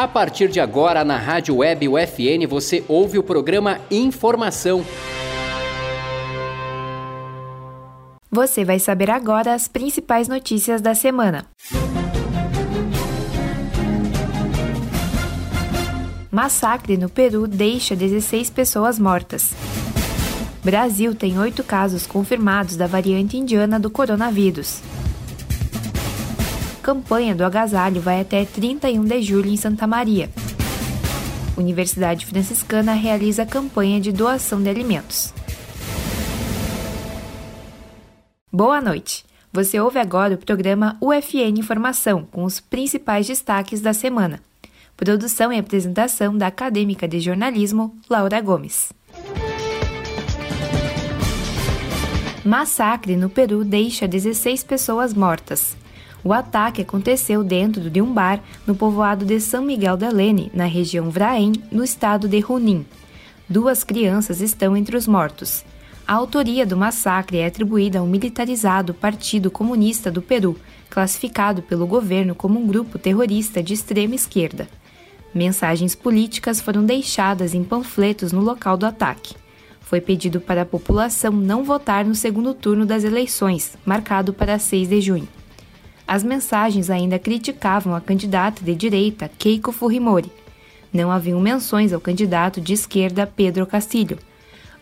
A partir de agora, na Rádio Web UFN, você ouve o programa Informação. Você vai saber agora as principais notícias da semana. Massacre no Peru deixa 16 pessoas mortas. Brasil tem oito casos confirmados da variante indiana do coronavírus campanha do agasalho vai até 31 de julho em Santa Maria. Universidade Franciscana realiza campanha de doação de alimentos. Boa noite. Você ouve agora o programa UFN Informação com os principais destaques da semana. Produção e apresentação da acadêmica de jornalismo Laura Gomes. Massacre no Peru deixa 16 pessoas mortas. O ataque aconteceu dentro de um bar no povoado de São Miguel da Lene, na região Vraém, no estado de Junín. Duas crianças estão entre os mortos. A autoria do massacre é atribuída ao militarizado Partido Comunista do Peru, classificado pelo governo como um grupo terrorista de extrema esquerda. Mensagens políticas foram deixadas em panfletos no local do ataque. Foi pedido para a população não votar no segundo turno das eleições, marcado para 6 de junho. As mensagens ainda criticavam a candidata de direita Keiko Fujimori. Não haviam menções ao candidato de esquerda Pedro Castillo.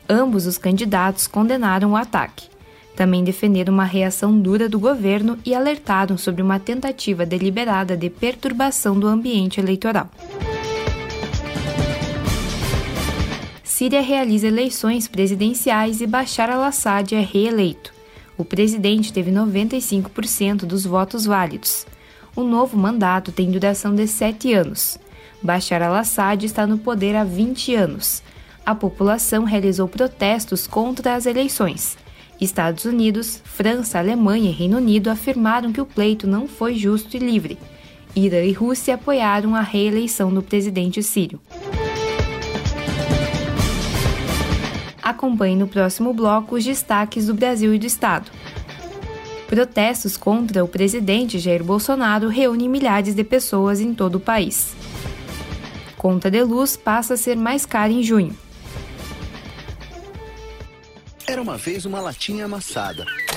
Ambos os candidatos condenaram o ataque. Também defenderam uma reação dura do governo e alertaram sobre uma tentativa deliberada de perturbação do ambiente eleitoral. Síria realiza eleições presidenciais e Bashar al-Assad é reeleito o presidente teve 95% dos votos válidos. O novo mandato tem duração de sete anos. Bashar al-Assad está no poder há 20 anos. A população realizou protestos contra as eleições. Estados Unidos, França, Alemanha e Reino Unido afirmaram que o pleito não foi justo e livre. Irã e Rússia apoiaram a reeleição do presidente sírio. Acompanhe no próximo bloco os destaques do Brasil e do Estado. Protestos contra o presidente Jair Bolsonaro reúnem milhares de pessoas em todo o país. Conta de luz passa a ser mais cara em junho. Era uma vez uma latinha amassada.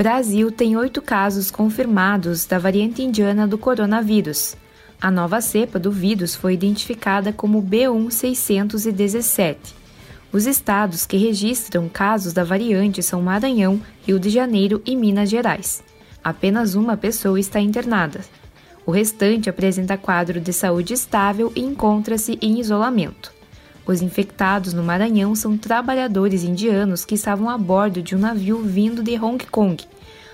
Brasil tem oito casos confirmados da variante indiana do coronavírus. A nova cepa do vírus foi identificada como B1617. Os estados que registram casos da variante são Maranhão, Rio de Janeiro e Minas Gerais. Apenas uma pessoa está internada. O restante apresenta quadro de saúde estável e encontra-se em isolamento. Os infectados no Maranhão são trabalhadores indianos que estavam a bordo de um navio vindo de Hong Kong.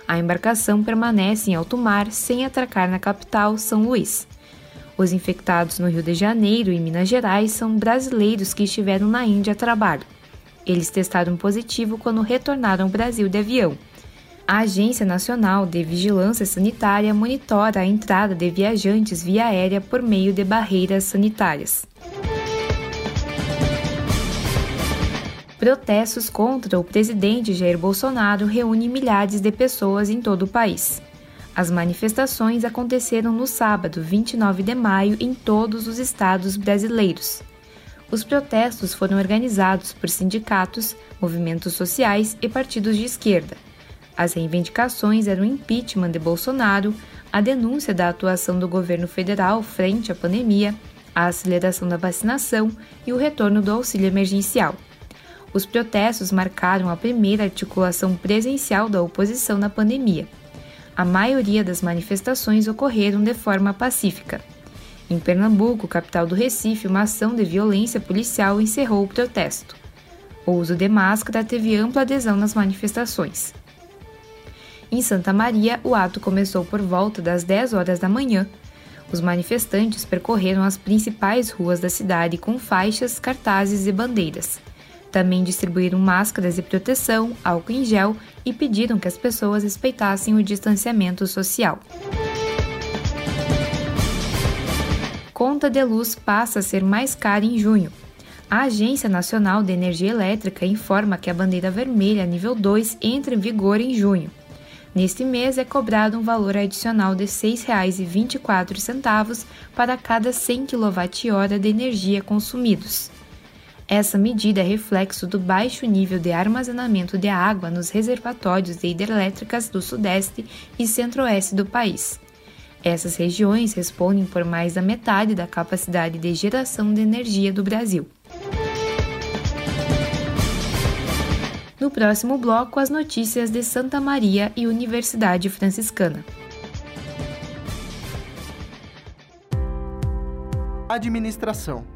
A embarcação permanece em alto mar sem atracar na capital, São Luís. Os infectados no Rio de Janeiro e Minas Gerais são brasileiros que estiveram na Índia a trabalho. Eles testaram positivo quando retornaram ao Brasil de avião. A Agência Nacional de Vigilância Sanitária monitora a entrada de viajantes via aérea por meio de barreiras sanitárias. Protestos contra o presidente Jair Bolsonaro reúnem milhares de pessoas em todo o país. As manifestações aconteceram no sábado, 29 de maio, em todos os estados brasileiros. Os protestos foram organizados por sindicatos, movimentos sociais e partidos de esquerda. As reivindicações eram o impeachment de Bolsonaro, a denúncia da atuação do governo federal frente à pandemia, a aceleração da vacinação e o retorno do auxílio emergencial. Os protestos marcaram a primeira articulação presencial da oposição na pandemia. A maioria das manifestações ocorreram de forma pacífica. Em Pernambuco, capital do Recife, uma ação de violência policial encerrou o protesto. O uso de máscara teve ampla adesão nas manifestações. Em Santa Maria, o ato começou por volta das 10 horas da manhã. Os manifestantes percorreram as principais ruas da cidade com faixas, cartazes e bandeiras. Também distribuíram máscaras de proteção, álcool em gel e pediram que as pessoas respeitassem o distanciamento social. Conta de luz passa a ser mais cara em junho. A Agência Nacional de Energia Elétrica informa que a bandeira vermelha nível 2 entra em vigor em junho. Neste mês é cobrado um valor adicional de R$ 6,24 para cada 100 kWh de energia consumidos. Essa medida é reflexo do baixo nível de armazenamento de água nos reservatórios de hidrelétricas do Sudeste e Centro-Oeste do país. Essas regiões respondem por mais da metade da capacidade de geração de energia do Brasil. No próximo bloco, as notícias de Santa Maria e Universidade Franciscana. Administração.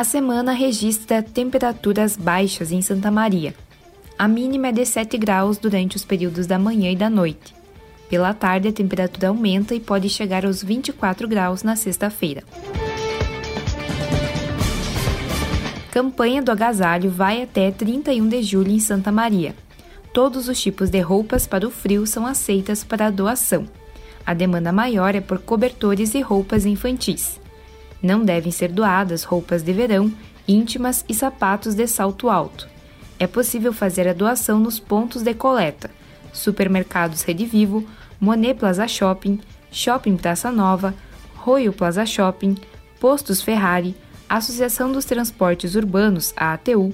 A semana registra temperaturas baixas em Santa Maria. A mínima é de 7 graus durante os períodos da manhã e da noite. Pela tarde, a temperatura aumenta e pode chegar aos 24 graus na sexta-feira. Campanha do agasalho vai até 31 de julho em Santa Maria. Todos os tipos de roupas para o frio são aceitas para doação. A demanda maior é por cobertores e roupas infantis. Não devem ser doadas roupas de verão, íntimas e sapatos de salto alto. É possível fazer a doação nos pontos de coleta: Supermercados Rede Vivo, Monet Plaza Shopping, Shopping Praça Nova, Royal Plaza Shopping, Postos Ferrari, Associação dos Transportes Urbanos, ATU,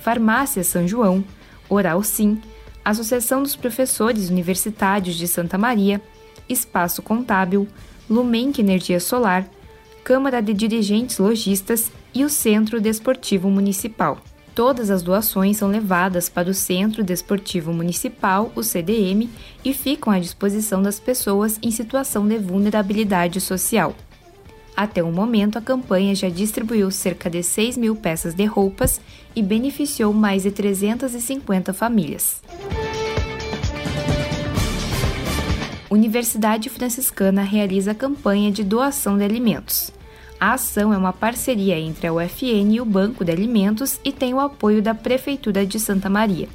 Farmácia São João, Oral Sim, Associação dos Professores Universitários de Santa Maria, Espaço Contábil, Lumenc Energia Solar, Câmara de Dirigentes Logistas e o Centro Desportivo Municipal. Todas as doações são levadas para o Centro Desportivo Municipal, o CDM, e ficam à disposição das pessoas em situação de vulnerabilidade social. Até o momento, a campanha já distribuiu cerca de 6 mil peças de roupas e beneficiou mais de 350 famílias. Universidade Franciscana realiza campanha de doação de alimentos. A ação é uma parceria entre a UFN e o Banco de Alimentos e tem o apoio da Prefeitura de Santa Maria.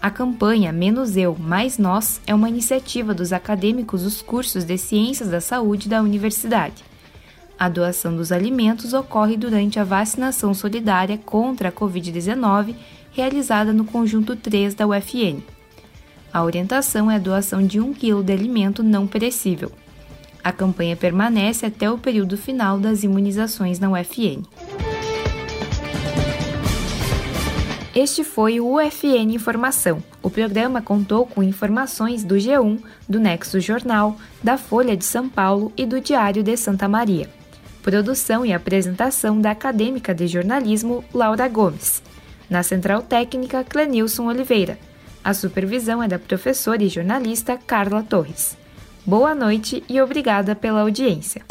A campanha Menos Eu, Mais Nós é uma iniciativa dos acadêmicos dos cursos de Ciências da Saúde da universidade. A doação dos alimentos ocorre durante a vacinação solidária contra a Covid-19 realizada no conjunto 3 da UFN. A orientação é a doação de 1 kg de alimento não perecível. A campanha permanece até o período final das imunizações na UFN. Este foi o UFN Informação. O programa contou com informações do G1, do Nexo Jornal, da Folha de São Paulo e do Diário de Santa Maria. Produção e apresentação da acadêmica de jornalismo Laura Gomes. Na Central Técnica, Clenilson Oliveira. A supervisão é da professora e jornalista Carla Torres. Boa noite e obrigada pela audiência.